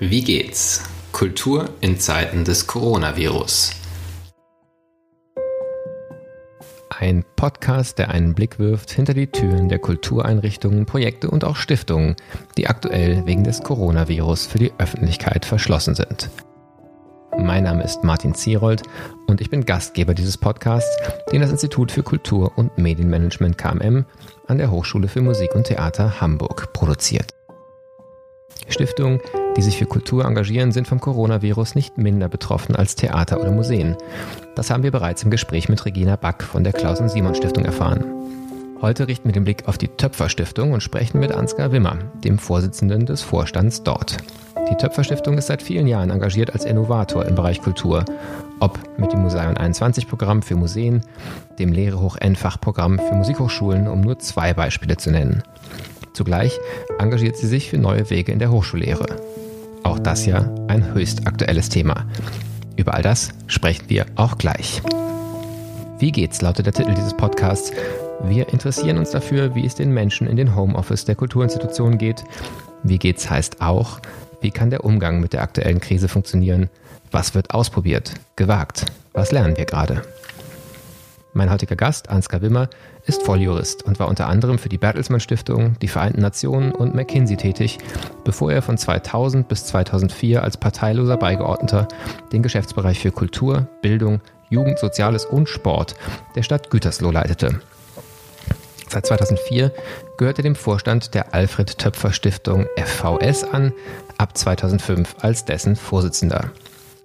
Wie geht's? Kultur in Zeiten des Coronavirus. Ein Podcast, der einen Blick wirft hinter die Türen der Kultureinrichtungen, Projekte und auch Stiftungen, die aktuell wegen des Coronavirus für die Öffentlichkeit verschlossen sind. Mein Name ist Martin Zierold und ich bin Gastgeber dieses Podcasts, den das Institut für Kultur und Medienmanagement KMM an der Hochschule für Musik und Theater Hamburg produziert. Stiftungen, die sich für Kultur engagieren, sind vom Coronavirus nicht minder betroffen als Theater oder Museen. Das haben wir bereits im Gespräch mit Regina Back von der Klaus und Simon Stiftung erfahren. Heute richten wir den Blick auf die Töpfer Stiftung und sprechen mit Ansgar Wimmer, dem Vorsitzenden des Vorstands dort. Die Töpfer-Stiftung ist seit vielen Jahren engagiert als Innovator im Bereich Kultur. Ob mit dem Museum 21-Programm für Museen, dem Lehre hoch N-Fachprogramm für Musikhochschulen, um nur zwei Beispiele zu nennen. Zugleich engagiert sie sich für neue Wege in der Hochschullehre. Auch das ja ein höchst aktuelles Thema. Über all das sprechen wir auch gleich. Wie geht's lautet der Titel dieses Podcasts. Wir interessieren uns dafür, wie es den Menschen in den Homeoffice der Kulturinstitutionen geht. Wie geht's heißt auch, wie kann der Umgang mit der aktuellen Krise funktionieren? Was wird ausprobiert, gewagt? Was lernen wir gerade? Mein heutiger Gast, Ansgar Wimmer, ist Volljurist und war unter anderem für die Bertelsmann Stiftung, die Vereinten Nationen und McKinsey tätig, bevor er von 2000 bis 2004 als parteiloser Beigeordneter den Geschäftsbereich für Kultur, Bildung, Jugend, Soziales und Sport der Stadt Gütersloh leitete. Seit 2004 gehört er dem Vorstand der Alfred Töpfer Stiftung FVS an, ab 2005 als dessen Vorsitzender.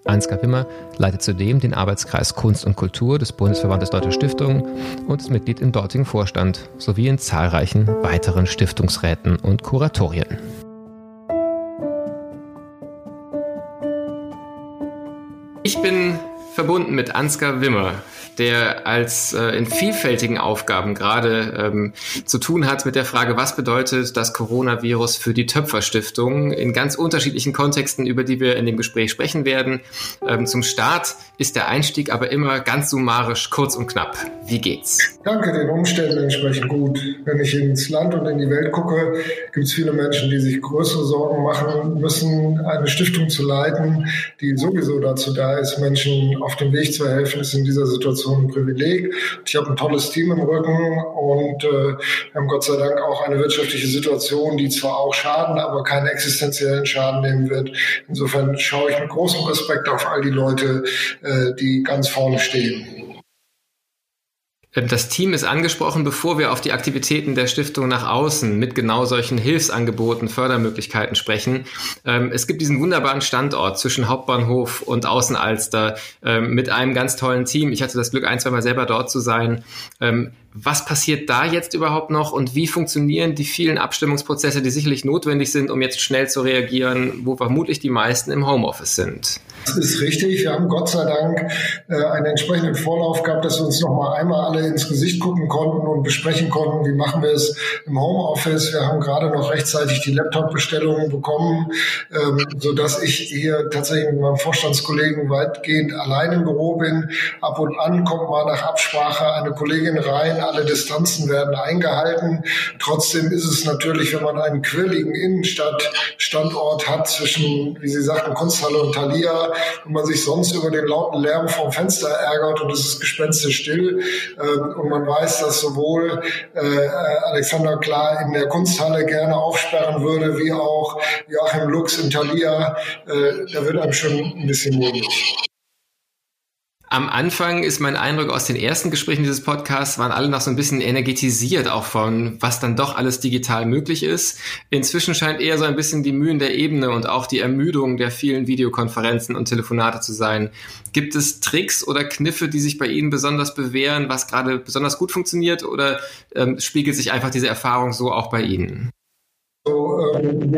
Ansgar Wimmer leitet zudem den Arbeitskreis Kunst und Kultur des Bundesverbandes Deutscher Stiftungen und ist Mitglied im dortigen Vorstand sowie in zahlreichen weiteren Stiftungsräten und Kuratorien. Ich bin verbunden mit Ansgar Wimmer der als äh, in vielfältigen Aufgaben gerade ähm, zu tun hat mit der Frage, was bedeutet das Coronavirus für die Töpferstiftung in ganz unterschiedlichen Kontexten, über die wir in dem Gespräch sprechen werden. Ähm, zum Start ist der Einstieg aber immer ganz summarisch, kurz und knapp. Wie geht's? Danke, den Umständen entsprechend gut. Wenn ich ins Land und in die Welt gucke, gibt es viele Menschen, die sich größere Sorgen machen müssen, eine Stiftung zu leiten, die sowieso dazu da ist, Menschen auf dem Weg zu helfen, ist in dieser Situation so ein Privileg. Ich habe ein tolles Team im Rücken und äh, wir haben Gott sei Dank auch eine wirtschaftliche Situation, die zwar auch schaden, aber keinen existenziellen Schaden nehmen wird. Insofern schaue ich mit großem Respekt auf all die Leute, äh, die ganz vorne stehen. Ähm, das Team ist angesprochen, bevor wir auf die Aktivitäten der Stiftung nach außen mit genau solchen Hilfsangeboten, Fördermöglichkeiten sprechen. Ähm, es gibt diesen wunderbaren Standort zwischen Hauptbahnhof und Außenalster ähm, mit einem ganz tollen Team. Ich hatte das Glück, ein, zwei Mal selber dort zu sein. Was passiert da jetzt überhaupt noch und wie funktionieren die vielen Abstimmungsprozesse, die sicherlich notwendig sind, um jetzt schnell zu reagieren, wo vermutlich die meisten im Homeoffice sind? Das ist richtig. Wir haben Gott sei Dank äh, einen entsprechenden Vorlauf gehabt, dass wir uns noch mal einmal alle ins Gesicht gucken konnten und besprechen konnten, wie machen wir es im Homeoffice. Wir haben gerade noch rechtzeitig die Laptop-Bestellungen bekommen, ähm, so dass ich hier tatsächlich mit meinem Vorstandskollegen weitgehend allein im Büro bin. Ab und an kommt mal nach Absprache eine Kollegin rein. Alle Distanzen werden eingehalten. Trotzdem ist es natürlich, wenn man einen quirligen Innenstadtstandort hat zwischen, wie Sie sagten, Kunsthalle und Thalia, und man sich sonst über den lauten Lärm vom Fenster ärgert und es ist gespenstisch still ähm, und man weiß, dass sowohl äh, Alexander Klar in der Kunsthalle gerne aufsperren würde, wie auch Joachim Lux in Thalia, äh, da wird einem schon ein bisschen mulmig. Am Anfang ist mein Eindruck aus den ersten Gesprächen dieses Podcasts, waren alle noch so ein bisschen energetisiert auch von, was dann doch alles digital möglich ist. Inzwischen scheint eher so ein bisschen die Mühen der Ebene und auch die Ermüdung der vielen Videokonferenzen und Telefonate zu sein. Gibt es Tricks oder Kniffe, die sich bei Ihnen besonders bewähren, was gerade besonders gut funktioniert oder ähm, spiegelt sich einfach diese Erfahrung so auch bei Ihnen? So, ähm,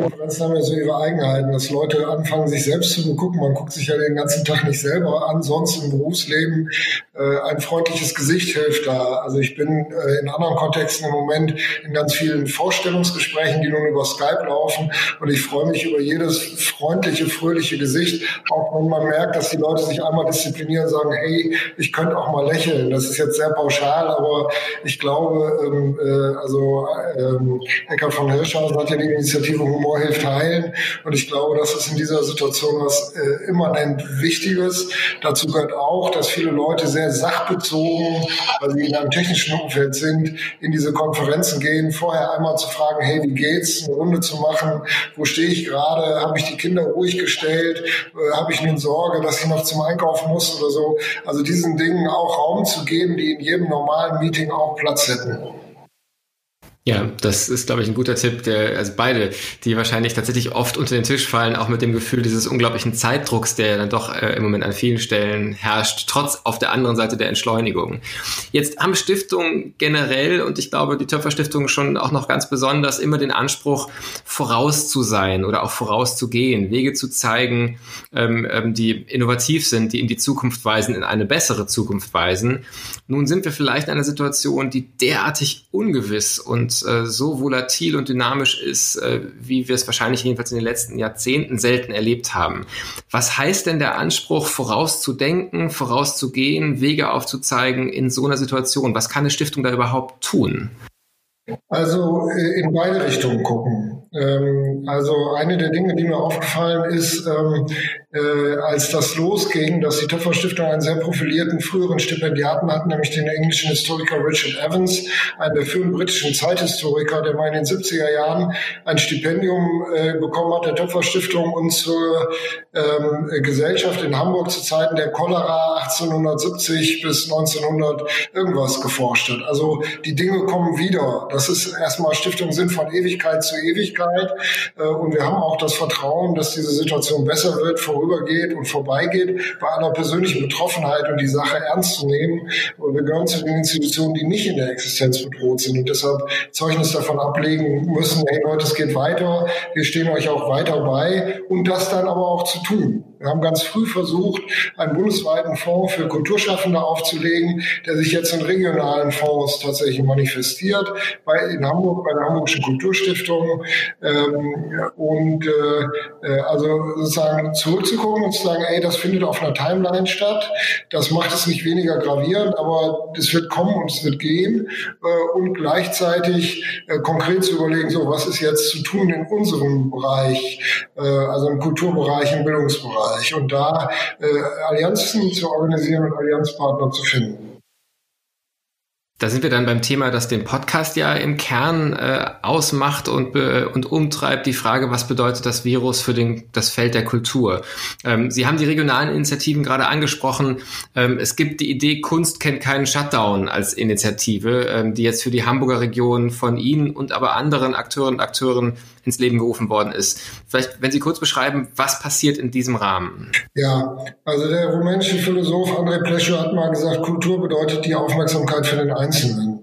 Konferenzen haben ja so ihre Eigenheiten, dass Leute anfangen, sich selbst zu begucken. Man guckt sich ja den ganzen Tag nicht selber an, sonst im Berufsleben äh, ein freundliches Gesicht hilft da. Also ich bin äh, in anderen Kontexten im Moment in ganz vielen Vorstellungsgesprächen, die nun über Skype laufen und ich freue mich über jedes freundliche, fröhliche Gesicht, auch wenn man merkt, dass die Leute sich einmal disziplinieren sagen, hey, ich könnte auch mal lächeln. Das ist jetzt sehr pauschal, aber ich glaube, ähm, äh, also ähm, Eckhard von Hirschhausen hat ja die Initiative Humor hilft heilen. Und ich glaube, das ist in dieser Situation was äh, immanent Wichtiges. Dazu gehört auch, dass viele Leute sehr sachbezogen, weil sie in einem technischen Umfeld sind, in diese Konferenzen gehen, vorher einmal zu fragen, hey, wie geht's, eine Runde zu machen, wo stehe ich gerade, habe ich die Kinder ruhig gestellt, äh, habe ich nun Sorge, dass ich noch zum Einkaufen muss oder so. Also diesen Dingen auch Raum zu geben, die in jedem normalen Meeting auch Platz hätten. Ja, das ist, glaube ich, ein guter Tipp, der, also beide, die wahrscheinlich tatsächlich oft unter den Tisch fallen, auch mit dem Gefühl dieses unglaublichen Zeitdrucks, der dann doch äh, im Moment an vielen Stellen herrscht, trotz auf der anderen Seite der Entschleunigung. Jetzt haben Stiftungen generell und ich glaube, die Töpferstiftung schon auch noch ganz besonders immer den Anspruch, voraus zu sein oder auch vorauszugehen, Wege zu zeigen, ähm, ähm, die innovativ sind, die in die Zukunft weisen, in eine bessere Zukunft weisen. Nun sind wir vielleicht in einer Situation, die derartig ungewiss und äh, so volatil und dynamisch ist, äh, wie wir es wahrscheinlich jedenfalls in den letzten Jahrzehnten selten erlebt haben. Was heißt denn der Anspruch, vorauszudenken, vorauszugehen, Wege aufzuzeigen in so einer Situation? Was kann eine Stiftung da überhaupt tun? Also äh, in beide Richtungen gucken. Ähm, also eine der Dinge, die mir aufgefallen ist, ähm, äh, als das losging, dass die Töpfer-Stiftung einen sehr profilierten früheren Stipendiaten hat, nämlich den englischen Historiker Richard Evans, einen der führenden britischen Zeithistoriker, der mal in den 70er Jahren ein Stipendium äh, bekommen hat der Töpfer-Stiftung und zur ähm, Gesellschaft in Hamburg zu Zeiten der Cholera 1870 bis 1900 irgendwas geforscht hat. Also die Dinge kommen wieder. Das ist erstmal Stiftungen sind von Ewigkeit zu Ewigkeit äh, und wir haben auch das Vertrauen, dass diese Situation besser wird, vorübergeht und vorbeigeht, bei aller persönlichen Betroffenheit und die Sache ernst zu nehmen. Und wir gehören zu den Institutionen, die nicht in der Existenz bedroht sind und deshalb Zeugnis davon ablegen müssen, hey Leute, es geht weiter, wir stehen euch auch weiter bei und das dann aber auch zu tun. Wir haben ganz früh versucht, einen bundesweiten Fonds für Kulturschaffende aufzulegen, der sich jetzt in regionalen Fonds tatsächlich manifestiert, bei, in Hamburg, bei der Hamburgischen Kulturstiftung. Ähm, und äh, äh, also sozusagen zurückzugucken und zu sagen, ey, das findet auf einer Timeline statt. Das macht es nicht weniger gravierend, aber es wird kommen und es wird gehen. Äh, und gleichzeitig äh, konkret zu überlegen, so was ist jetzt zu tun in unserem Bereich, äh, also im Kulturbereich, im Bildungsbereich. Bereich und da äh, Allianzen zu organisieren und Allianzpartner zu finden. Da sind wir dann beim Thema, das den Podcast ja im Kern äh, ausmacht und, und umtreibt, die Frage, was bedeutet das Virus für den, das Feld der Kultur? Ähm, Sie haben die regionalen Initiativen gerade angesprochen. Ähm, es gibt die Idee, Kunst kennt keinen Shutdown als Initiative, ähm, die jetzt für die Hamburger Region von Ihnen und aber anderen Akteuren und Akteuren ins Leben gerufen worden ist. Vielleicht, wenn Sie kurz beschreiben, was passiert in diesem Rahmen? Ja, also der rumänische Philosoph Andrei Plescho hat mal gesagt, Kultur bedeutet die Aufmerksamkeit für den Einzelnen.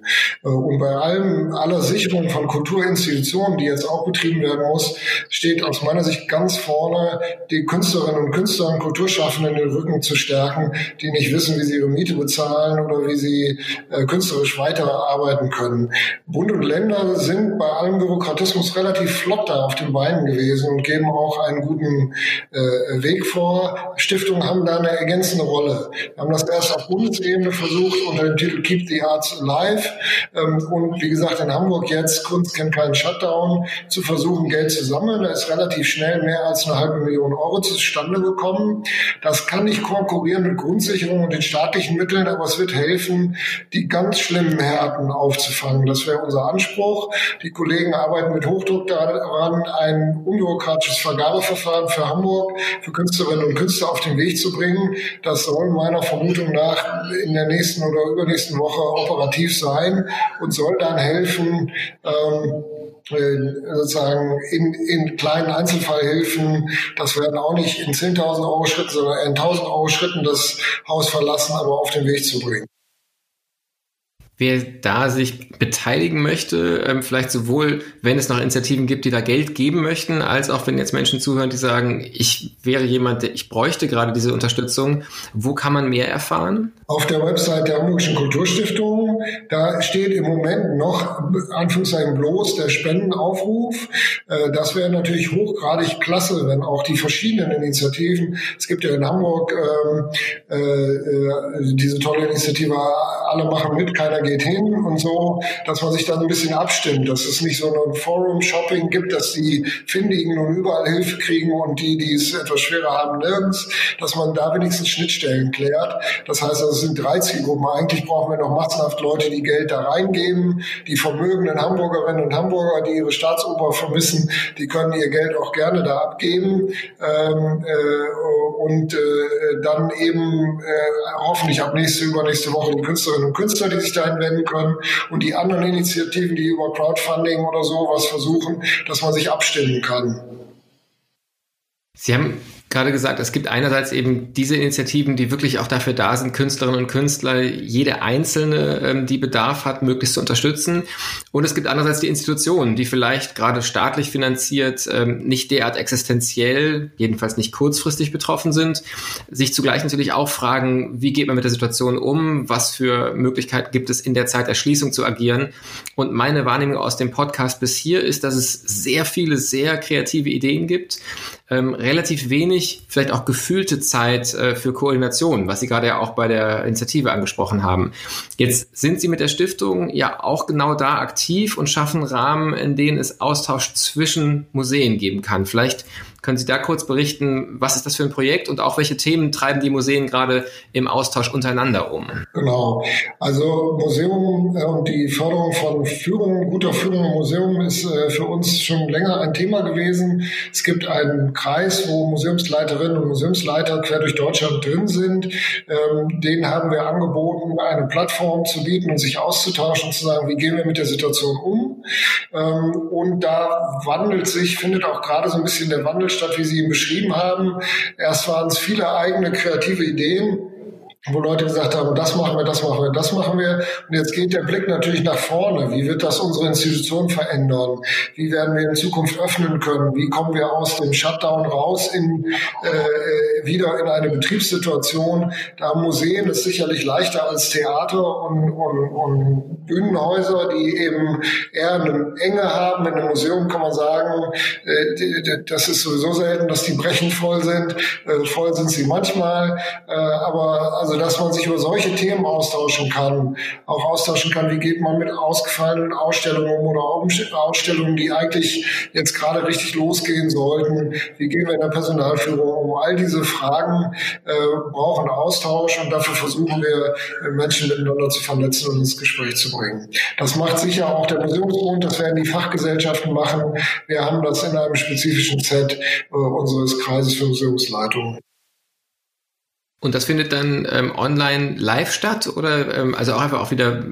Äh, und bei allem, aller Sicherung von Kulturinstitutionen, die jetzt auch betrieben werden muss, steht aus meiner Sicht ganz vorne, die Künstlerinnen und Künstler und Kulturschaffenden den Rücken zu stärken, die nicht wissen, wie sie ihre Miete bezahlen oder wie sie äh, künstlerisch weiterarbeiten können. Bund und Länder sind bei allem Bürokratismus relativ flott da auf den Beinen gewesen und geben auch einen guten äh, Weg vor. Stiftungen haben da eine ergänzende Rolle. Wir haben das erst auf Bundesebene versucht unter dem Titel Keep the Arts Alive ähm, und wie gesagt in Hamburg jetzt Kunst kennt keinen Shutdown zu versuchen Geld zu sammeln. Da ist relativ schnell mehr als eine halbe Million Euro zustande gekommen. Das kann nicht konkurrieren mit Grundsicherung und den staatlichen Mitteln, aber es wird helfen, die ganz schlimmen Härten aufzufangen. Das wäre unser Anspruch. Die Kollegen arbeiten mit Hochdruck daran, ein unbürokratisches Vergabeverfahren für Hamburg, für Künstlerinnen und Künstler auf den Weg zu bringen. Das soll meiner Vermutung nach in der nächsten oder übernächsten Woche operativ sein und soll dann helfen, ähm, äh, sozusagen in, in kleinen Einzelfallhilfen, das werden auch nicht in 10.000 Euro Schritten, sondern in 1.000 Euro Schritten das Haus verlassen, aber auf den Weg zu bringen wer da sich beteiligen möchte, ähm, vielleicht sowohl, wenn es noch Initiativen gibt, die da Geld geben möchten, als auch wenn jetzt Menschen zuhören, die sagen, ich wäre jemand, der ich bräuchte gerade diese Unterstützung. Wo kann man mehr erfahren? Auf der Website der Hamburgischen Kulturstiftung Da steht im Moment noch, Anführungszeichen bloß, der Spendenaufruf. Äh, das wäre natürlich hochgradig klasse, wenn auch die verschiedenen Initiativen, es gibt ja in Hamburg ähm, äh, äh, diese tolle Initiative, alle machen mit, keiner geht hin und so, dass man sich dann ein bisschen abstimmt, dass es nicht so ein Forum-Shopping gibt, dass die Findigen nun überall Hilfe kriegen und die, die es etwas schwerer haben, nirgends, dass man da wenigstens Schnittstellen klärt. Das heißt, also es sind drei Zielgruppen. Eigentlich brauchen wir noch massenhaft Leute, die Geld da reingeben. Die vermögenden Hamburgerinnen und Hamburger, die ihre Staatsoper vermissen, die können ihr Geld auch gerne da abgeben. Ähm, äh, und äh, dann eben äh, hoffentlich ab nächste, übernächste Woche die Künstlerinnen und Künstler, die sich dahin wenden können. Und die anderen Initiativen, die über Crowdfunding oder so was versuchen, dass man sich abstimmen kann. Sie haben gerade gesagt, es gibt einerseits eben diese Initiativen, die wirklich auch dafür da sind, Künstlerinnen und Künstler, jede einzelne, ähm, die Bedarf hat, möglichst zu unterstützen. Und es gibt andererseits die Institutionen, die vielleicht gerade staatlich finanziert ähm, nicht derart existenziell, jedenfalls nicht kurzfristig betroffen sind, sich zugleich natürlich auch fragen, wie geht man mit der Situation um, was für Möglichkeiten gibt es in der Zeit der Schließung zu agieren. Und meine Wahrnehmung aus dem Podcast bis hier ist, dass es sehr viele, sehr kreative Ideen gibt, ähm, relativ wenig, vielleicht auch gefühlte Zeit äh, für Koordination, was Sie gerade ja auch bei der Initiative angesprochen haben. Jetzt sind Sie mit der Stiftung ja auch genau da aktiv und schaffen Rahmen, in denen es Austausch zwischen Museen geben kann. Vielleicht können Sie da kurz berichten, was ist das für ein Projekt und auch welche Themen treiben die Museen gerade im Austausch untereinander um? Genau. Also Museum äh, und die Förderung von Führung, guter Führung im Museum ist äh, für uns schon länger ein Thema gewesen. Es gibt einen Kreis, wo Museumsleiterinnen und Museumsleiter quer durch Deutschland drin sind. Ähm, denen haben wir angeboten, eine Plattform zu bieten und sich auszutauschen, zu sagen, wie gehen wir mit der Situation um. Ähm, und da wandelt sich, findet auch gerade so ein bisschen der Wandel statt, wie Sie ihn beschrieben haben. Erst waren es viele eigene kreative Ideen wo Leute gesagt haben, das machen wir, das machen wir, das machen wir. Und jetzt geht der Blick natürlich nach vorne. Wie wird das unsere Institution verändern? Wie werden wir in Zukunft öffnen können? Wie kommen wir aus dem Shutdown raus in, äh, wieder in eine Betriebssituation? Da Museen ist sicherlich leichter als Theater und, und, und Bühnenhäuser, die eben eher eine Enge haben. In einem Museum kann man sagen, äh, das ist sowieso selten, dass die brechend voll sind. Äh, voll sind sie manchmal. Äh, aber also also dass man sich über solche Themen austauschen kann, auch austauschen kann, wie geht man mit ausgefallenen Ausstellungen um oder Ausstellungen, die eigentlich jetzt gerade richtig losgehen sollten, wie gehen wir in der Personalführung um. All diese Fragen äh, brauchen Austausch und dafür versuchen wir, äh, Menschen miteinander zu vernetzen und ins Gespräch zu bringen. Das macht sicher auch der Museumsbund, das werden die Fachgesellschaften machen. Wir haben das in einem spezifischen Set äh, unseres Kreises für Museumsleitung. Und das findet dann ähm, online live statt oder ähm, also auch einfach auch wieder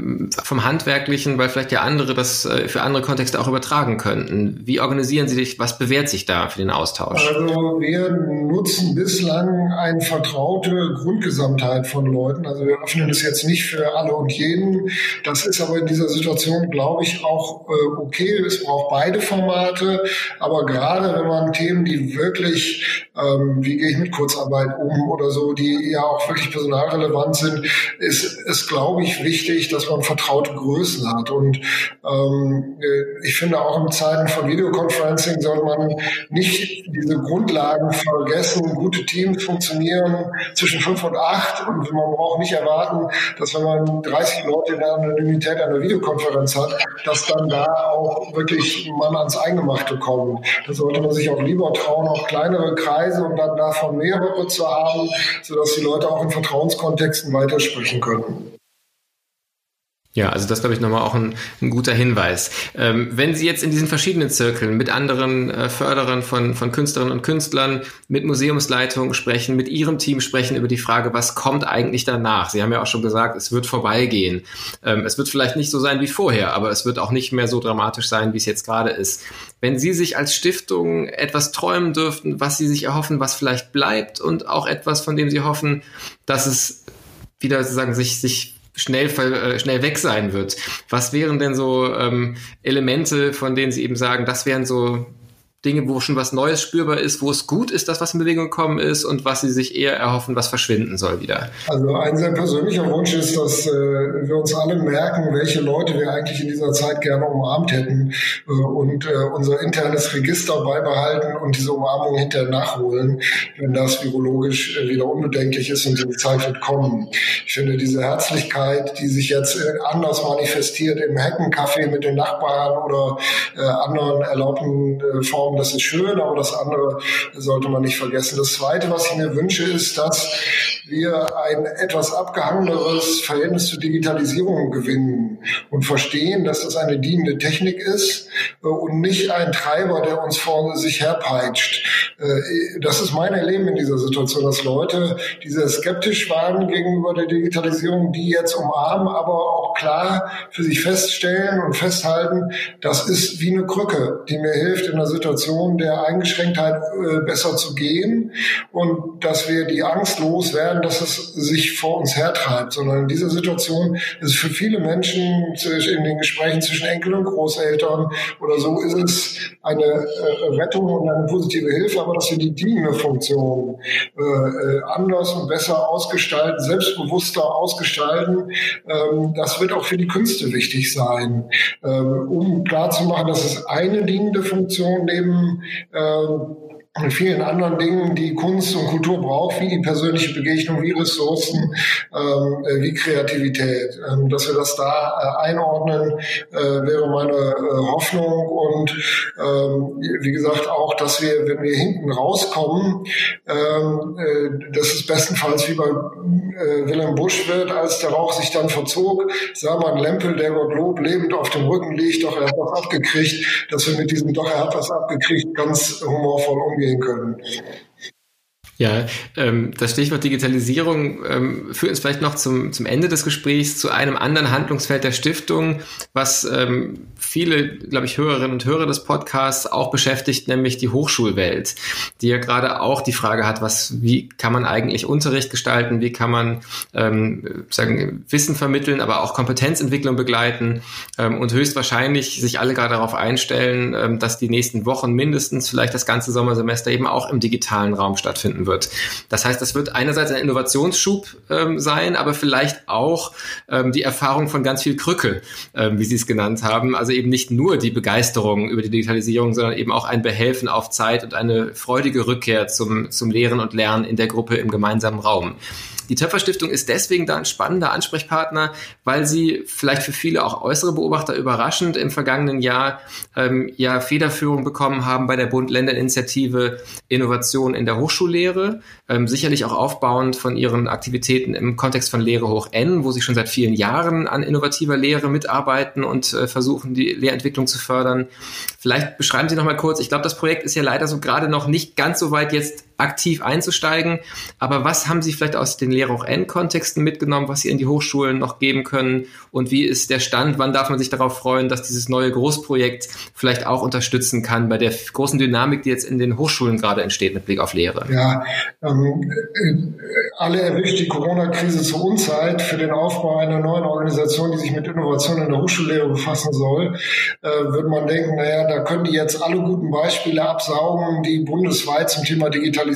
vom Handwerklichen, weil vielleicht ja andere das äh, für andere Kontexte auch übertragen könnten. Wie organisieren Sie sich, was bewährt sich da für den Austausch? Also wir nutzen bislang eine vertraute Grundgesamtheit von Leuten. Also wir öffnen es jetzt nicht für alle und jeden. Das ist aber in dieser Situation, glaube ich, auch äh, okay. Es braucht beide Formate. Aber gerade wenn man Themen, die wirklich, ähm, wie gehe ich mit Kurzarbeit um oder so, die ja auch wirklich personalrelevant sind, ist es, glaube ich, wichtig, dass man vertraute Größen hat. Und ähm, ich finde auch in Zeiten von Videoconferencing soll man nicht diese Grundlagen vergessen. Gute Teams funktionieren zwischen fünf und acht und man braucht nicht erwarten, dass wenn man 30 Leute in der Anonymität einer Videokonferenz hat, dass dann da auch wirklich man ans Eingemachte kommt. Da sollte man sich auch lieber trauen, auch kleinere Kreise und dann davon mehrere zu haben, sodass dass die Leute auch in Vertrauenskontexten weitersprechen können. Ja, also das glaube ich nochmal auch ein, ein guter Hinweis. Ähm, wenn Sie jetzt in diesen verschiedenen Zirkeln mit anderen äh, Förderern von, von Künstlerinnen und Künstlern, mit Museumsleitungen sprechen, mit Ihrem Team sprechen über die Frage, was kommt eigentlich danach? Sie haben ja auch schon gesagt, es wird vorbeigehen. Ähm, es wird vielleicht nicht so sein wie vorher, aber es wird auch nicht mehr so dramatisch sein, wie es jetzt gerade ist. Wenn Sie sich als Stiftung etwas träumen dürften, was Sie sich erhoffen, was vielleicht bleibt und auch etwas, von dem Sie hoffen, dass es wieder sozusagen sich, sich schnell, äh, schnell weg sein wird. Was wären denn so ähm, Elemente, von denen Sie eben sagen, das wären so Dinge, wo schon was Neues spürbar ist, wo es gut ist, dass was in Bewegung gekommen ist und was Sie sich eher erhoffen, was verschwinden soll wieder? Also ein sehr persönlicher Wunsch ist, dass äh, wir uns alle merken, welche Leute wir eigentlich in dieser Zeit gerne umarmt hätten äh, und äh, unser internes Register beibehalten und diese Umarmung hinterher nachholen, wenn das virologisch äh, wieder unbedenklich ist und diese Zeit wird kommen. Ich finde diese Herzlichkeit, die sich jetzt äh, anders manifestiert im Heckencafé mit den Nachbarn oder äh, anderen erlaubten Formen Form, das ist schön, aber das andere sollte man nicht vergessen. Das Zweite, was ich mir wünsche, ist, dass wir ein etwas abgehangeneres Verhältnis zur Digitalisierung gewinnen und verstehen, dass das eine dienende Technik ist äh, und nicht ein Treiber, der uns vor sich herpeitscht. Äh, das ist mein Erleben in dieser Situation, dass Leute, die sehr skeptisch waren gegenüber der Digitalisierung, die jetzt umarmen, aber auch klar für sich feststellen und festhalten, das ist wie eine Krücke, die mir hilft, in einer Situation der Eingeschränktheit äh, besser zu gehen und dass wir die Angst loswerden, dass es sich vor uns hertreibt, sondern in dieser Situation ist es für viele Menschen in den Gesprächen zwischen Enkel und Großeltern oder so ist es eine äh, Rettung und eine positive Hilfe, aber dass wir die dienende Funktion äh, äh, anders und besser ausgestalten, selbstbewusster ausgestalten, ähm, das wird auch für die Künste wichtig sein, ähm, um klarzumachen, dass es eine dienende Funktion neben ähm, und vielen anderen Dingen, die Kunst und Kultur braucht, wie die persönliche Begegnung, wie Ressourcen, ähm, äh, wie Kreativität. Ähm, dass wir das da äh, einordnen, äh, wäre meine äh, Hoffnung. Und ähm, wie gesagt auch, dass wir, wenn wir hinten rauskommen, ähm, äh, dass es bestenfalls wie bei äh, Wilhelm Busch wird, als der Rauch sich dann verzog, sah man Lempel, der Gottlob lebend auf dem Rücken liegt, doch er hat was abgekriegt, dass wir mit diesem doch er hat was abgekriegt ganz humorvoll umgehen umgehen können. Ja, ähm, das Stichwort Digitalisierung ähm, führt uns vielleicht noch zum, zum Ende des Gesprächs zu einem anderen Handlungsfeld der Stiftung, was ähm, viele, glaube ich, Hörerinnen und Hörer des Podcasts auch beschäftigt, nämlich die Hochschulwelt, die ja gerade auch die Frage hat, was, wie kann man eigentlich Unterricht gestalten, wie kann man ähm, sagen, Wissen vermitteln, aber auch Kompetenzentwicklung begleiten ähm, und höchstwahrscheinlich sich alle gerade darauf einstellen, ähm, dass die nächsten Wochen mindestens vielleicht das ganze Sommersemester eben auch im digitalen Raum stattfinden wird. Das heißt, das wird einerseits ein Innovationsschub ähm, sein, aber vielleicht auch ähm, die Erfahrung von ganz viel Krücke, ähm, wie Sie es genannt haben. Also eben nicht nur die Begeisterung über die Digitalisierung, sondern eben auch ein Behelfen auf Zeit und eine freudige Rückkehr zum, zum Lehren und Lernen in der Gruppe im gemeinsamen Raum. Die Töpferstiftung ist deswegen da ein spannender Ansprechpartner, weil sie vielleicht für viele auch äußere Beobachter überraschend im vergangenen Jahr ähm, ja Federführung bekommen haben bei der Bund-Länder-Initiative Innovation in der Hochschullehre, ähm, sicherlich auch aufbauend von ihren Aktivitäten im Kontext von Lehre hoch N, wo sie schon seit vielen Jahren an innovativer Lehre mitarbeiten und äh, versuchen, die Lehrentwicklung zu fördern. Vielleicht beschreiben Sie noch mal kurz, ich glaube, das Projekt ist ja leider so gerade noch nicht ganz so weit jetzt aktiv einzusteigen, aber was haben Sie vielleicht aus den Lehre auch N-Kontexten mitgenommen, was Sie in die Hochschulen noch geben können? Und wie ist der Stand? Wann darf man sich darauf freuen, dass dieses neue Großprojekt vielleicht auch unterstützen kann bei der großen Dynamik, die jetzt in den Hochschulen gerade entsteht mit Blick auf Lehre? Ja, ähm, äh, alle erwischt die Corona-Krise zur Unzeit für den Aufbau einer neuen Organisation, die sich mit Innovation in der Hochschullehre befassen soll. Äh, würde man denken, naja, da können die jetzt alle guten Beispiele absaugen, die bundesweit zum Thema Digitalisierung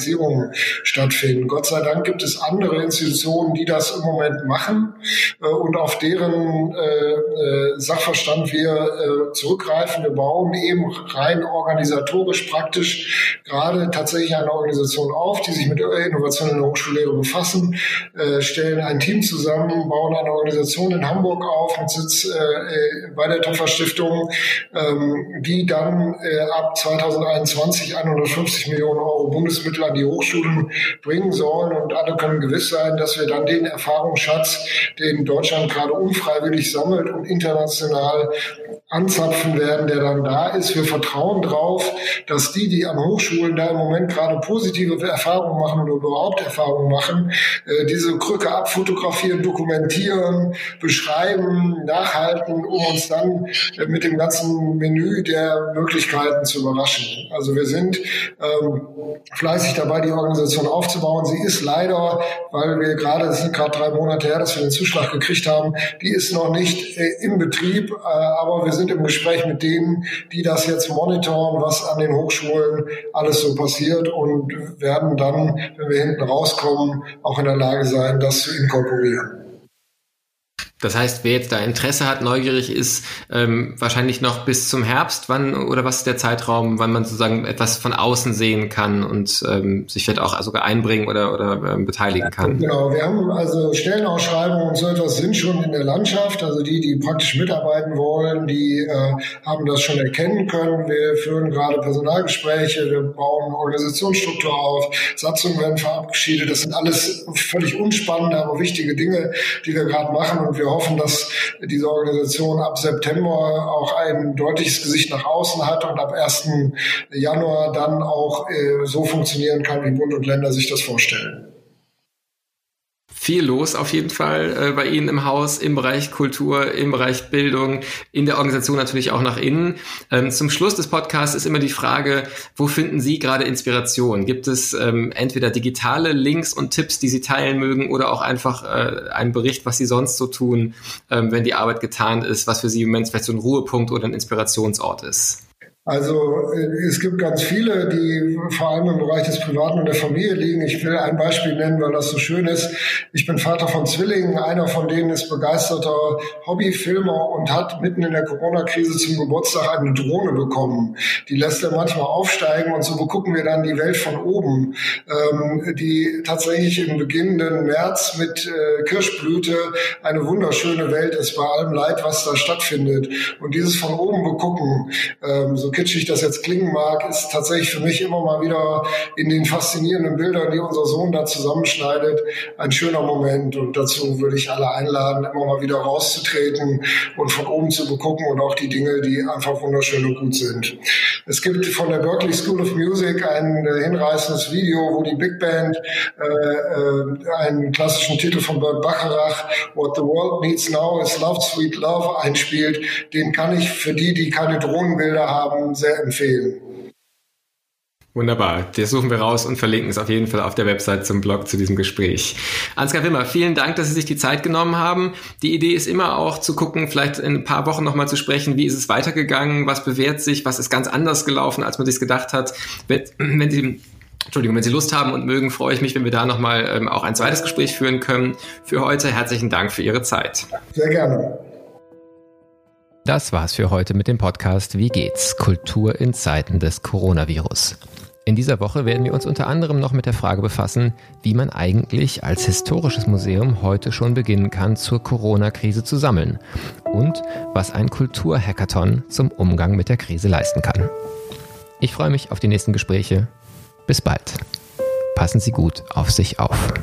stattfinden. Gott sei Dank gibt es andere Institutionen, die das im Moment machen äh, und auf deren äh, äh, Sachverstand wir äh, zurückgreifen. Wir bauen eben rein organisatorisch praktisch gerade tatsächlich eine Organisation auf, die sich mit Innovation in der Hochschullehre befassen, äh, stellen ein Team zusammen, bauen eine Organisation in Hamburg auf mit Sitz äh, bei der Töpfer Stiftung, ähm, die dann ab 2021 150 Millionen Euro Bundesmittel an die Hochschulen bringen sollen und alle können gewiss sein, dass wir dann den Erfahrungsschatz, den Deutschland gerade unfreiwillig sammelt und international anzapfen werden, der dann da ist. Wir vertrauen darauf, dass die, die an Hochschulen da im Moment gerade positive Erfahrungen machen oder überhaupt Erfahrungen machen, äh, diese Krücke abfotografieren, dokumentieren, beschreiben, nachhalten, um uns dann äh, mit dem ganzen Menü der Möglichkeiten zu überraschen. Also wir sind ähm, fleißig fleißig dabei, die Organisation aufzubauen. Sie ist leider, weil wir gerade, es sind gerade drei Monate her, dass wir den Zuschlag gekriegt haben, die ist noch nicht äh, im Betrieb, äh, aber wir sind im Gespräch mit denen, die das jetzt monitoren, was an den Hochschulen alles so passiert und werden dann, wenn wir hinten rauskommen, auch in der Lage sein, das zu inkorporieren. Das heißt, wer jetzt da Interesse hat, neugierig ist, ähm, wahrscheinlich noch bis zum Herbst, wann oder was ist der Zeitraum, wann man sozusagen etwas von außen sehen kann und ähm, sich vielleicht auch sogar einbringen oder, oder ähm, beteiligen kann? Genau, wir haben also Stellenausschreibungen und so etwas sind schon in der Landschaft. Also die, die praktisch mitarbeiten wollen, die äh, haben das schon erkennen können. Wir führen gerade Personalgespräche, wir bauen Organisationsstruktur auf, Satzungen werden verabschiedet. Das sind alles völlig unspannende, aber wichtige Dinge, die wir gerade machen und wir hoffen, dass diese Organisation ab September auch ein deutliches Gesicht nach außen hat und ab 1. Januar dann auch äh, so funktionieren kann, wie Bund und Länder sich das vorstellen viel los auf jeden Fall äh, bei Ihnen im Haus, im Bereich Kultur, im Bereich Bildung, in der Organisation natürlich auch nach innen. Ähm, zum Schluss des Podcasts ist immer die Frage, wo finden Sie gerade Inspiration? Gibt es ähm, entweder digitale Links und Tipps, die Sie teilen mögen oder auch einfach äh, einen Bericht, was Sie sonst so tun, ähm, wenn die Arbeit getan ist, was für Sie im Moment vielleicht so ein Ruhepunkt oder ein Inspirationsort ist? Also äh, es gibt ganz viele, die vor allem im Bereich des Privaten und der Familie liegen. Ich will ein Beispiel nennen, weil das so schön ist. Ich bin Vater von Zwillingen. Einer von denen ist begeisterter Hobbyfilmer und hat mitten in der Corona-Krise zum Geburtstag eine Drohne bekommen. Die lässt er manchmal aufsteigen und so begucken wir dann die Welt von oben, ähm, die tatsächlich im beginnenden März mit äh, Kirschblüte eine wunderschöne Welt ist, bei allem Leid, was da stattfindet. Und dieses von oben begucken, ähm, so kitschig das jetzt klingen mag, ist tatsächlich für mich immer mal wieder in den faszinierenden Bildern, die unser Sohn da zusammenschneidet, ein schöner Moment. Und dazu würde ich alle einladen, immer mal wieder rauszutreten und von oben zu begucken und auch die Dinge, die einfach wunderschön und gut sind. Es gibt von der Berkeley School of Music ein äh, hinreißendes Video, wo die Big Band äh, äh, einen klassischen Titel von Bert Bacharach, What the World Needs Now is Love, Sweet Love, einspielt. Den kann ich für die, die keine Drohnenbilder haben, sehr empfehlen. Wunderbar. Das suchen wir raus und verlinken es auf jeden Fall auf der Website zum Blog zu diesem Gespräch. Ansgar Wimmer, vielen Dank, dass Sie sich die Zeit genommen haben. Die Idee ist immer auch zu gucken, vielleicht in ein paar Wochen nochmal zu sprechen, wie ist es weitergegangen, was bewährt sich, was ist ganz anders gelaufen, als man sich gedacht hat. Wenn, wenn Sie Entschuldigung, wenn Sie Lust haben und mögen, freue ich mich, wenn wir da nochmal ähm, auch ein zweites Gespräch führen können. Für heute herzlichen Dank für Ihre Zeit. Sehr gerne. Das war's für heute mit dem Podcast Wie geht's? Kultur in Zeiten des Coronavirus. In dieser Woche werden wir uns unter anderem noch mit der Frage befassen, wie man eigentlich als historisches Museum heute schon beginnen kann, zur Corona-Krise zu sammeln und was ein Kulturhackathon zum Umgang mit der Krise leisten kann. Ich freue mich auf die nächsten Gespräche. Bis bald. Passen Sie gut auf sich auf.